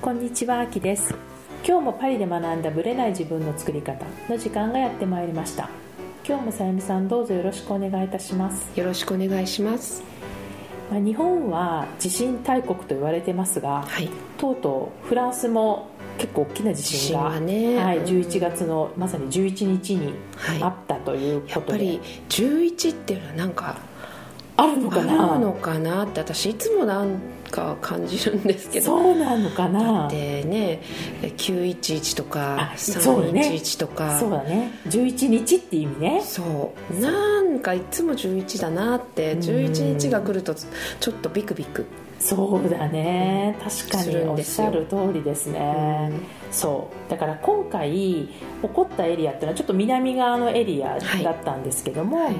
こんにちは、あきです。今日もパリで学んだブレない自分の作り方の時間がやってまいりました。今日もさゆみさんどうぞよろしくお願いいたします。よろしくお願いしますまあ、日本は地震大国と言われてますが、はいとうとうフランスも結構大きな地震が地震がねはい、うん11月のまさに11日にはいあったということで、やっぱり11っていうのはなんかあるのあるかなのかなって私いつもなんか感じるんですけど。そうなのかな？でね911とかあそうね311とか。そうだね。11日っていう意味ね。そう。なんかいつも11だなってうん。11日が来るとちょっとビクビクそうだね。確かすにおっしゃる通りですね、そう。だから今回起こったエリアっていうのはちょっと南側のエリアだったんですけども、はい。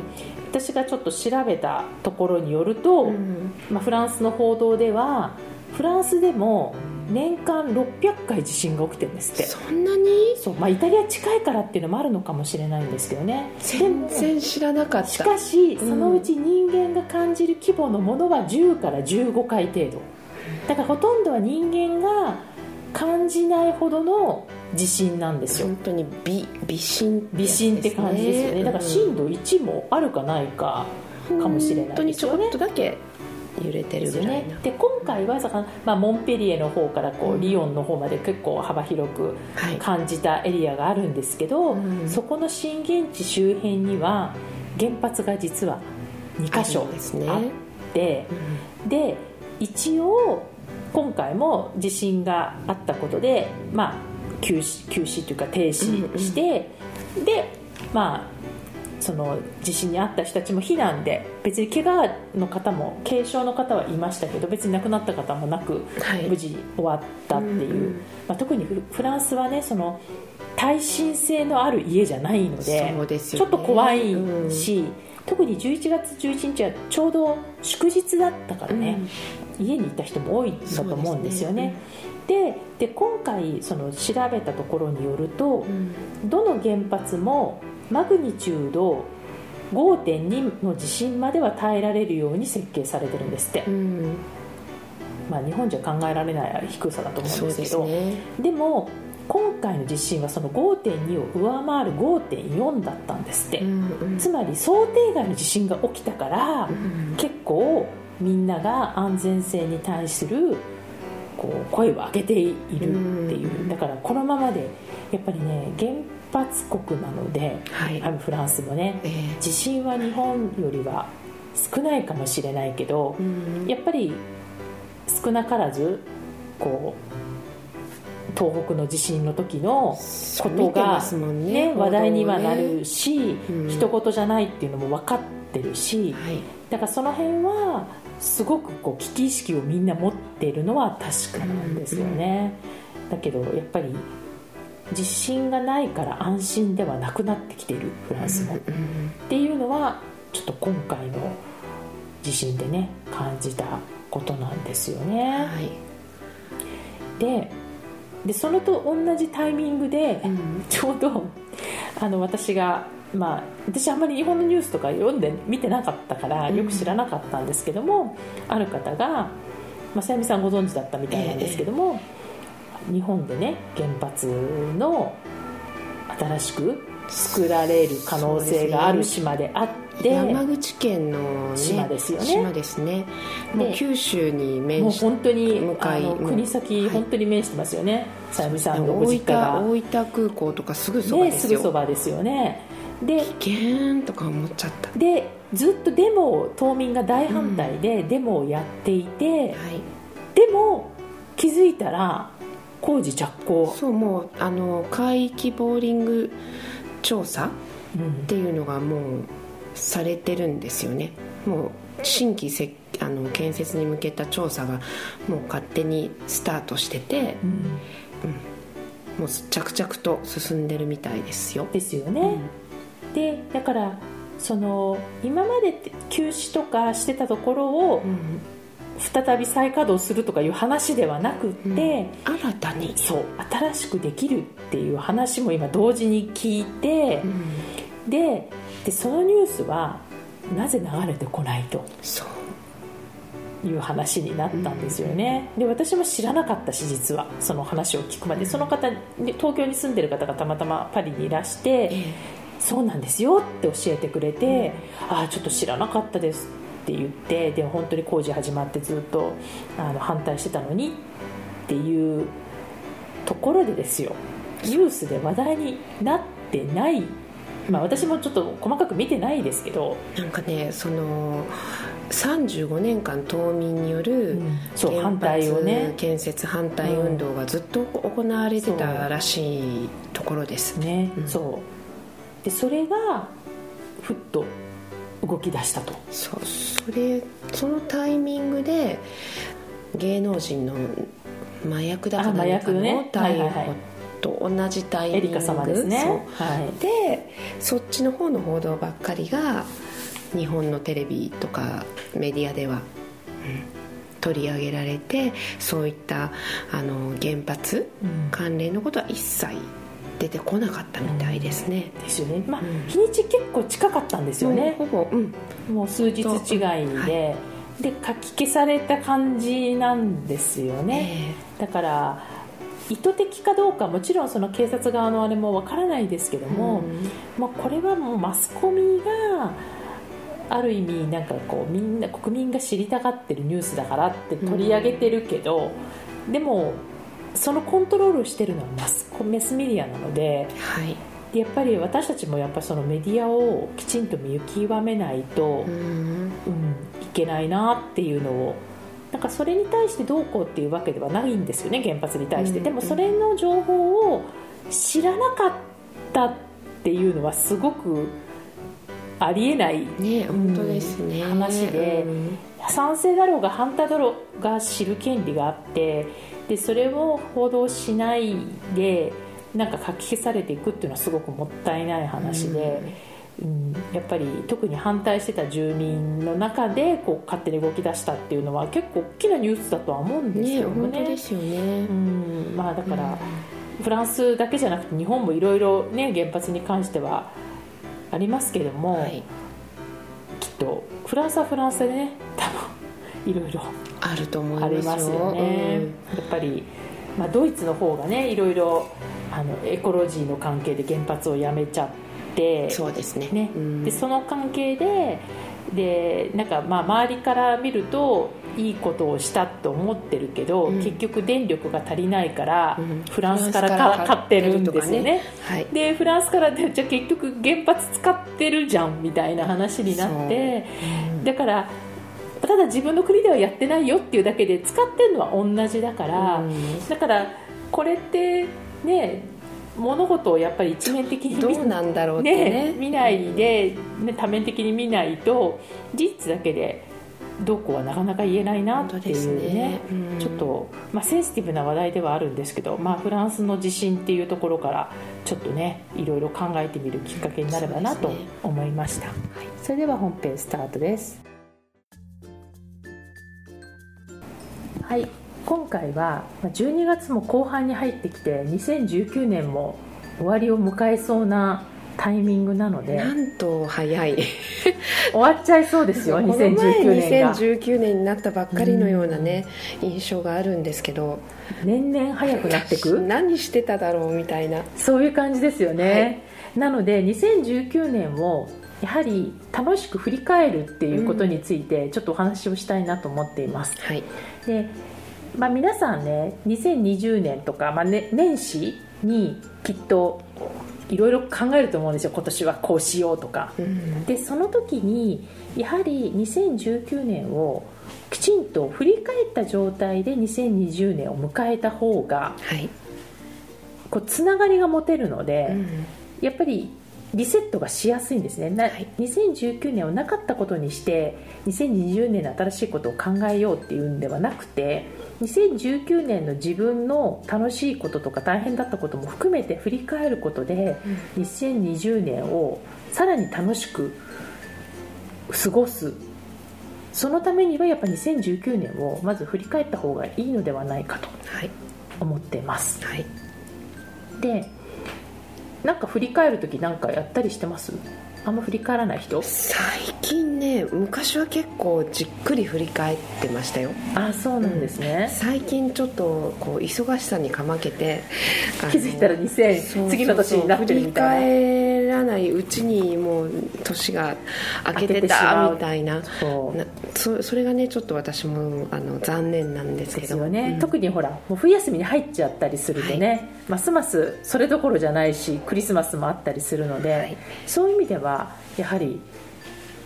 私がちょっと調べたところによると、うん。まあ、フランスの報道ではフランスでも年間600回地震が起きてるんですって。そんなに？そう、まあ、イタリア近いからっていうのもあるのかもしれないんですけどね。で全も然知らなかった。しかしそうんのうち人間が感じる規模のものは10から15回程度。だからほとんどは人間が感じないほどの地震なんですよ。本当に微微震って微震って感じですよね。だから震度1もあるかないかかもしれない本当にちょっとだけ揺れてるぐらいで今回はさ、まあ、モンペリエの方からこううん。リヨンの方まで結構幅広くはい。感じたエリアがあるんですけど、うん。そこの震源地周辺には原発が実は2箇あ所るんですね。あってで一応今回も地震があったことで、まあ、休止休止というか停止して、でまあその地震に遭った人たちも避難で別に怪我の方も軽傷の方はいましたけど別に亡くなった方もなくはい。無事終わったっていう、うんうん。まあ、特にフフランスはねその耐震性のある家じゃないのでそうですちょっと怖いし、特に11月11日はちょうど祝日だったからね、家にいた人も多いんだと思うんですよね。でで今回その調べたところによると、うん。どの原発もマグニチュード5.2の地震までは耐えられるように設計されてるんですって、うん。まあ、日本じゃ考えられない低さだと思うんですけど。ね。でも今回の地震はその5.2を上回る5.4だったんですって、うんつまり想定外の地震が起きたから、うん。結構みんなが安全性に対するこう声を上げているっていう、うん。だからこのままでやっぱりね原発国なので、はい。あのフランスもねええ。地震は日本よりは少ないかもしれないけど、うん。やっぱり少なからずこう東北の地震の時のことが、ねね、話題にはなるし、うん。一言じゃないっていうのも分かってるしはい。だからその辺はすごくこう危機意識をみんな持っているのは確かなんですよね、だけどやっぱり地震がないから安心ではなくなってきているフランスも、っうんていうのはちょっと今回の地震でね感じたことなんですよね、はい。ででそれと同じタイミングで、うん。ちょうどあの私が、まあ、私あんまり日本のニュースとか読んで見てなかったからよく知らなかったんですけども、ある方が、まあ、さゆみさんご存知だったみたいなんですけども、日本でね原発の新しく作られる可能性がある島であって、山口県の、ね、島ですよね。島ですね。もうで九州にもう面し本当に向かい国先はい。本当に面してますよね、さゆみさんのご大実家が、分大分空港とかすぐそばね、ですすよぐそばですよね。で危険とか思っちゃった。でずっとデモを島民が大反対でデモをやっていて、はい。でも気づいたら工事着工、そうもうあの海域ボーリング調査うん。っていうのがもうされてるんですよね。もう新規せあの建設に向けた調査がもう勝手にスタートしててうん。もう着々と進んでるみたいですよ。ですよね、でだからその今まで休止とかしてたところをうん再び再稼働するとかいう話ではなくって、うん。新たに。そう新しくできるっていう話も今同時に聞いて、ででそのニュースはなぜ流れてこないとそう。いう話になったんですよね、で私も知らなかったし実はその話を聞くまで。その方東京に住んでる方がたまたまパリにいらして、そうなんですよって教えてくれて、ああちょっと知らなかったですって言ってでも本当に工事始まってずっとあの反対してたのにっていうところでですよ。ニュースで話題になってない。まあ私もちょっと細かく見てないですけど、なんかねその35年間島民による原反対を発ね建設反対運動がずっと行われてたらしいところです。ね、うん。そう。でそれがふっと動き出したと。そうそれそのタイミングで芸能人の麻薬だかあ麻何かの逮捕と同じタイミング。ではい。でそっちの方の報道ばっかりが日本のテレビとかメディアでは、うん取り上げられてそういったあの原発うん。関連のことは一切出てこなかったみたいですね、ですよね。まあ、うん日にち結構近かったんですよね、ほぼ、うん、もう数日違いで、はで書き消された感じなんですよね、えだから意図的かどうかもちろんその警察側のあれもわからないですけどえも、うん。まあ、これはもうマスコミがある意味なんかこうみんな国民が知りたがってるニュースだからって取り上げてるけど、でもそのコントロールしてるのはマスコメスメディアなのではい。でやっぱり私たちもやっぱそのメディアをきちんと見極めないと、うん。うん、いけないなっていうのをなんかそれに対してどうこうっていうわけではないんですよね原発に対して、うん。でもそれの情報を知らなかったっていうのはすごくありえないね本当ですね、うん話で。うん。賛成だろうが反対だろうが知る権利があってでそれを報道しないでなんか書き消されていくっていうのはすごくもったいない話で、うんやっぱり特に反対してた住民の中でこう勝手に動き出したっていうのは結構大きなニュースだとは思うんですね。けどもね本当ですよね、うんまあ、だから、フランスだけじゃなくて日本もいろいろね原発に関してはありますけども、はい、きっとフランスはフランスでね多分いろいろあると思いますりますよね、やっぱり、まあ、ドイツの方がねいろいろあのエコロジーの関係で原発をやめちゃってうんそうですね。ね。うん。でその関係ででなんかまあ周りから見るといいことをしたと思ってるけど、うん。結局電力が足りないから、うん。フランスから買ってるんですよね。とはい。でフランスからでじゃあ結局原発使ってるじゃんみたいな話になってだからただ自分の国ではやってないよっていうだけで使ってるのは同じだから、うん。だからこれってね物事をやっぱり一面的に見どうなんだろうってね。ね見ないで、ね、多面的に見ないと事実だけでどうこうはなかなか言えないなっていうね。ねうんちょっと、まあ、センシティブな話題ではあるんですけど、まあ、フランスの地震っていうところからちょっとねいろいろ考えてみるきっかけになればなと思いました、それでは本編スタートですはい。今回はまあ12月も後半に入ってきて2019年も終わりを迎えそうなタイミングなのでなんと早い。終わっちゃいそうですよこの前2019年が2019年になったばっかりのようなね印象があるんですけど。年々早くなってく？何してただろうみたいな。そういう感じですよね、なので2019年をやはり楽しく振り返るっていうことについてちょっとお話をしたいなと思っています、はい。で、まあ、皆さんね2020年とか、まあね、年始にきっといろいろ考えると思うんですよ。今年はこうしようとか。うん。でその時にやはり2019年をきちんと振り返った状態で2020年を迎えた方がはい、こうつながりが持てるので、うん。やっぱりリセットがしやすいんですね。なはい。2019年をなかったことにして2020年の新しいことを考えようっていうんではなくて2019年の自分の楽しいこととか大変だったことも含めて振り返ることで、2020年をさらに楽しく過ごす。そのためにはやっぱ2019年をまず振り返った方がいいのではないかとはい。思っています。はい。でなんか振り返る時なんかやったりしてます？あんま振り返らない人？最近ね昔は結構じっくり振り返ってましたよ。あそうなんですね、最近ちょっとこう忙しさにかまけて気づいたら2000そうそうそう次の年になってるみたいな。振り返らないうちにもう年が明けてたう。みたいな。そう。なそそれがねちょっと私もあの残念なんですけど。ですよね、うん。特にほらもう冬休みに入っちゃったりするとね、ますますそれどころじゃないしクリスマスもあったりするので、はい。そういう意味ではやはり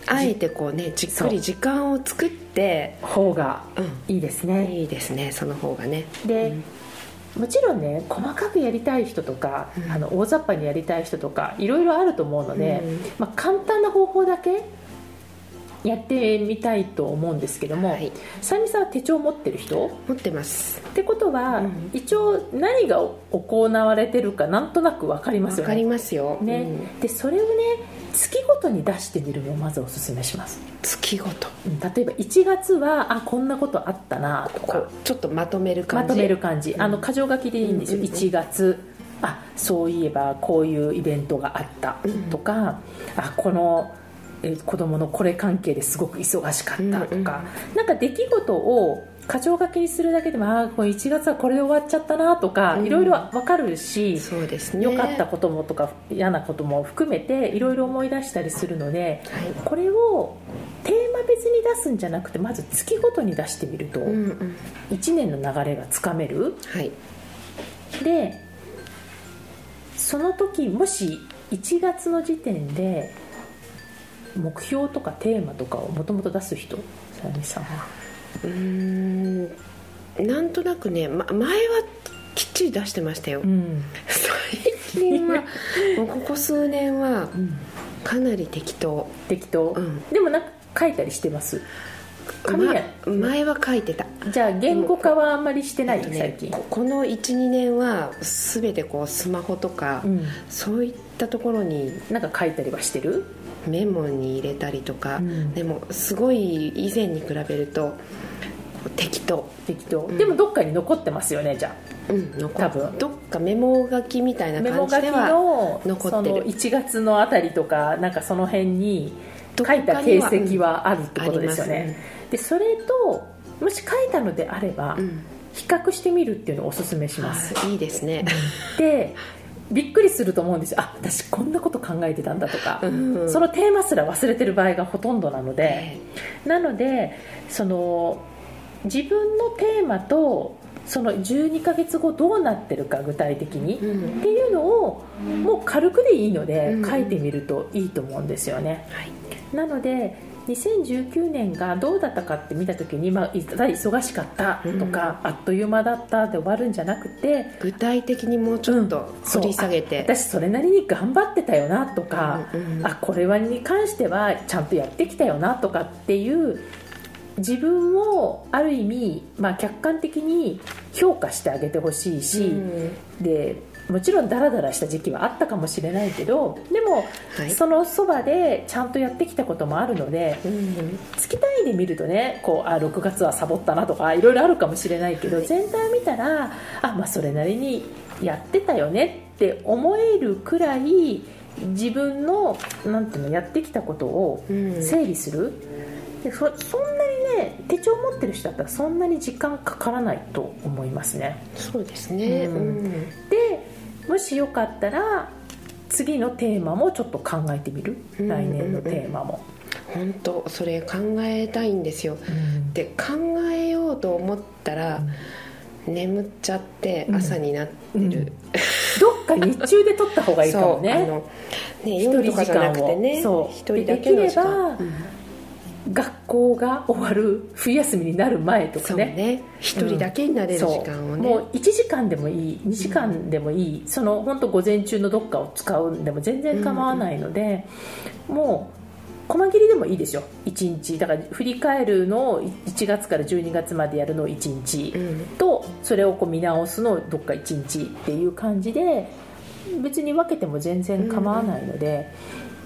あえてこうねじっくり時間を作って方がうん。いいですね、いいですねその方がね。で、もちろんね細かくやりたい人とか、うん。あの大雑把にやりたい人とかいろいろあると思うので、うん。まあ、簡単な方法だけやってみたいと思うんですけども、はい。さゆみさんは手帳持ってる人？持ってます。ってことは、うん。一応何が行われてるかなんとなく分かりますよわかりねますよ、ね。うん。でそれをね月ごとに出してみるのをまずおすすめします、月ごと。うん例えば1月はあこんなことあったなとか。ちょっとまとめる感じ？まとめる感じ、うん。あの箇条書きでいいんですよ、うんうんうん。1月あそういえばこういうイベントがあったとか、あこのえ子供のこれ関係ですごく忙しかったとか、なんか出来事を箇条書きにするだけでもあこの1月はこれで終わっちゃったなとか、うん。いろいろ分かるしそうですね。良かったこともとか嫌なことも含めていろいろ思い出したりするのではい。これをテーマ別に出すんじゃなくてまず月ごとに出してみるとうんうん。1年の流れがつかめる。はい。でその時もし1月の時点で目標とかテーマとかをもともと出す人ささんは？うーん。なんとなくね、ま、前はきっちり出してましたよ、うん、最近は もうここ数年はかなり適当。適当、うん。でもなんか書いたりしてます？紙や、ま前は書いてた。じゃあ言語化はあんまりしてない、ね最近。ここの12年は全てこうスマホとか、うん。そういったところになんか書いたりはしてる？メモに入れたりとか、うん。でもすごい以前に比べると適当。適当、うん。でもどっかに残ってますよねじゃうん残多分。どっかメモ書きみたいあなメモ書き感じではの残ってる。その1月のあたりとかなんかその辺に書いた形跡はあるってことですよね、うんありまでそれともし書いたのであれば、うん。比較してみるっていうのをおすすめします、あいいですね、でびっくりすると思うんですよ。あ私こんなこと考えてたんだとか、うんそのテーマすら忘れてる場合がほとんどなので、なのでその自分のテーマとその12ヶ月後どうなってるか具体的に、うん。っていうのをもう軽くでいいのでうん。書いてみるといいと思うんですよね、はい。なので2019年がどうだったかって見た時に、まあ、いただ忙しかったとか、あっという間だったで終わるんじゃなくて具体的にもうちょっと掘り下げて、あ私それなりに頑張ってたよなとか、うんうん。あこれはに関してはちゃんとやってきたよなとかっていう自分をある意味、まあ、客観的に評価してあげてほしいし、うん。でもちろんダラダラした時期はあったかもしれないけどでも、はい。そのそばでちゃんとやってきたこともあるのでうん月単位で見るとねこうあ6月はサボったなとかいろいろあるかもしれないけど、はい。全体を見たらあ、まあ、それなりにやってたよねって思えるくらい自分のなんていうのやってきたことをうん。整理する、でそそんなにね手帳持ってる人だったらそんなに時間かからないと思いますね。そうですね、うん。うん。でもしよかったら次のテーマもちょっと考えてみる、うん。来年のテーマも、本当それ考えたいんですよ。で考えようと思ったら、眠っちゃってうん。朝になってる、うん。どっか日中で撮った方がいいかもね。そうあのね夜とかじゃなくてね一人だけの時間。できれば学校が終わる冬休みになる前とかね。ね。一人だけになれる時間をね、もう。1時間でもいい。2時間でもいい、その本当午前中のどっかを使うんでも全然構わないので、もう細切りでもいいですよ1日。だから振り返るのを1月から12月までやるのを1日、うん。とそれをこう見直すのをどっか1日っていう感じで別に分けても全然構わないので、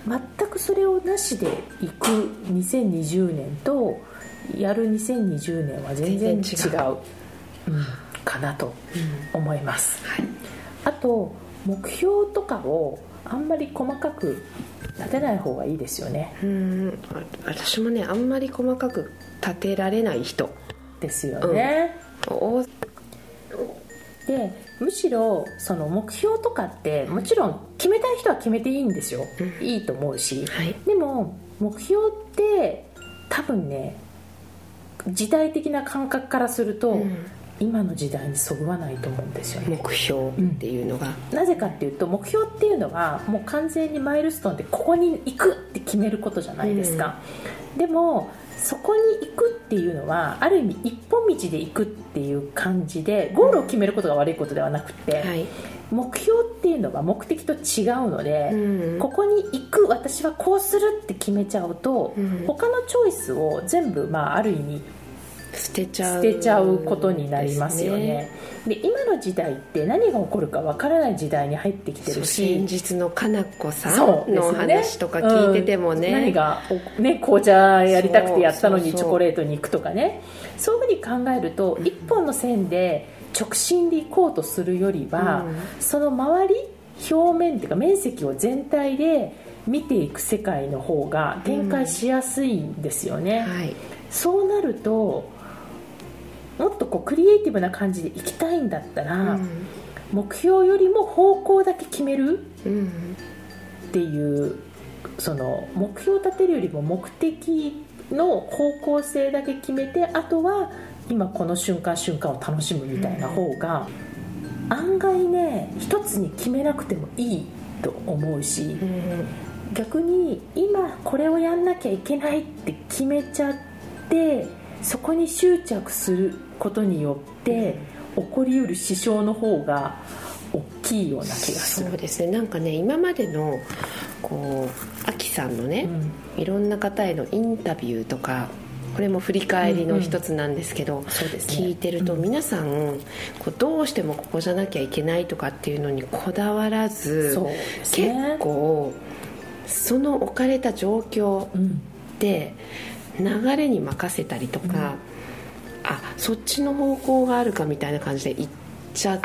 全くそれをなしでいく2020年とやる2020年は全然違うかなと思います。はいあと目標とかをあんまり細かく立てない方がいいですよね。うん。あ私もねあんまり細かく立てられない人。ですよね、おでむしろその目標とかってもちろん決めたい人は決めていいんですよ、うん。いいと思うし、はい。でも目標って多分ね時代的な感覚からすると、うん。今の時代にそぐわないと思うんですよね。目標っていうのが、なぜかっていうと目標っていうのはもう完全にマイルストーンでここに行くって決めることじゃないですか、でもそこに行くっていうのはある意味一本道で行くっていう感じでゴールを決めることが悪いことではなくて、はい、目標っていうのは目的と違うので、うん。ここに行く私はこうするって決めちゃうと、うん。他のチョイスを全部、まあ、ある意味捨てちゃう。捨てちゃうことになりますよね。で今の時代って何が起こるかわからない時代に入ってきてるし。先日のかなこさそんの話とか聞いててもね、うん。何が、おね、紅茶やりたくてやったのにチョコレートに行くとかね。そういうふうに考えると、一本の線で直進で行こうとするよりは、その周り表面っていうか面積を全体で見ていく世界の方が展開しやすいんですよね、はい。そうなるともっとこうクリエイティブな感じで行きたいんだったら、目標よりも方向だけ決めるうん。っていうその目標を立てるよりも目的の方向性だけ決めてあとは今この瞬間瞬間を楽しむみたいな方が、案外ね一つに決めなくてもいいと思うし、うん逆に今これをやんなきゃいけないって決めちゃってそこに執着することによって起こりうる支障の方が大きいような気がする。そうですね。なんかね今までのこうアキさんのね、いろんな方へのインタビューとかこれも振り返りの一つなんですけど、そうですね。聞いてるとうん。皆さんこうどうしてもここじゃなきゃいけないとかっていうのにこだわらず、そうです結ね構その置かれた状況うんで流れに任せたりとか、あそっちの方向があるかみたいな感じで行っちゃっ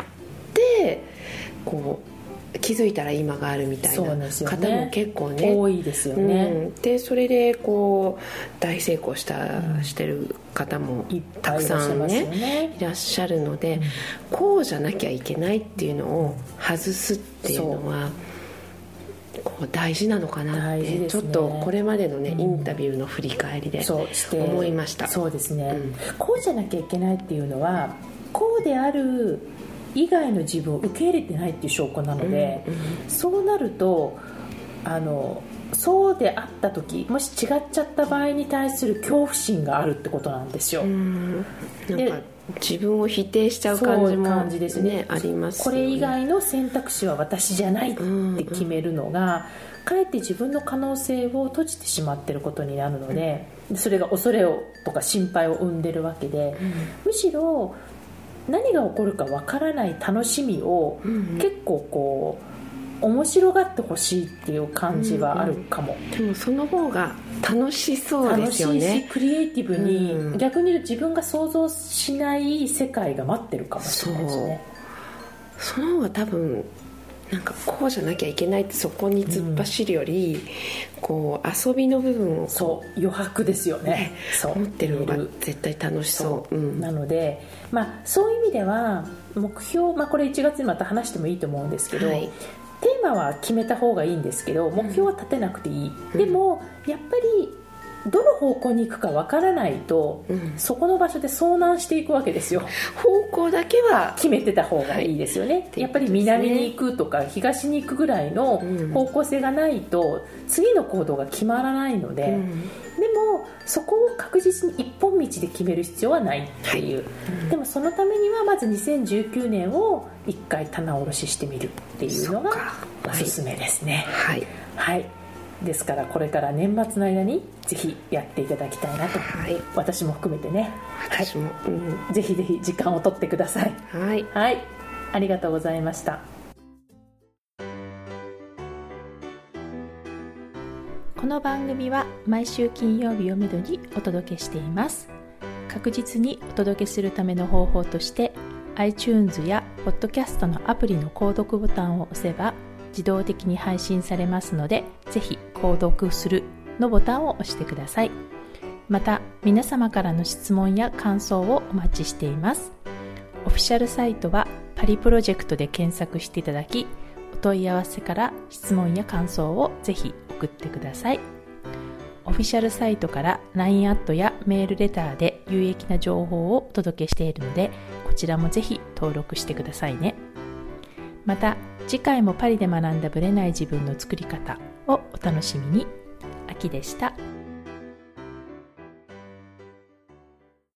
てこう気づいたら今があるみたいな方も結構ね。多いですようね、ん、でそれでこう大成功した、うん。してる方もたぱくさんねねいらっしゃるので、こうじゃなきゃいけないっていうのを外すっていうのはこう大事なのかなって、ね。ちょっとこれまでのね、うん。インタビューの振り返りで思いました。そうですね、うん。こうじゃなきゃいけないっていうのはこうである以外の自分を受け入れてないっていう証拠なので、うん。そうなるとあのそうであった時もし違っちゃった場合に対する恐怖心があるってことなんですよ、うん。自分を否定しちゃう感じもそういう感じですね。ありますよね。これ以外の選択肢は私じゃないって決めるのが、かえって自分の可能性を閉じてしまってることになるので、それが恐れをとか心配を生んでるわけで、むしろ何が起こるかわからない楽しみをうんうん。結構こう面白がってほしいっていう感じはあるかも、でもその方が楽しそうで楽しいしすよねクリエイティブに、うん。逆に言うと自分が想像しない世界が待ってるかもしれないですね。その方が多分なんかこうじゃなきゃいけないってそこに突っ走るより、こう遊びの部分をそう。余白ですよね。そう。持ってる方が見絶対楽しそう。う。ん。なので、まあ、そういう意味では目標、まあ、これ1月にまた話してもいいと思うんですけど、はいテーマは決めた方がいいんですけど目標は立てなくていい、うん。でもやっぱりどの方向に行くかわからないと、うん。そこの場所で遭難していくわけですよ。方向だけは決めてた方がいいですよね、はい。やっぱり南に行くとか東に行くぐらいのうん。方向性がないと次の行動が決まらないので、うん。でもそこを確実に一本道で決める必要はないっていう、でもそのためにはまず2019年を一回棚卸ししてみるっていうのがおすすめですね。はい。はい、ですからこれから年末の間にぜひやっていただきたいなと。はい。私も含めてね。私も、うん。ぜひぜひ時間を取ってください。はい。はい。ありがとうございました。この番組は毎週金曜日をめどにお届けしています。確実にお届けするための方法として iTunes や Podcast のアプリの購読ボタンを押せば自動的に配信されますのでぜひ購読するのボタンを押してください。また、皆様からの質問や感想をお待ちしています。オフィシャルサイトはパリプロジェクトで検索していただき、お問い合わせから質問や感想をぜひ送ってください。オフィシャルサイトから LINE アットやメールレターで有益な情報をお届けしているので、こちらもぜひ登録してくださいね。また、次回もパリで学んだブレない自分の作り方をお楽しみに。秋でした。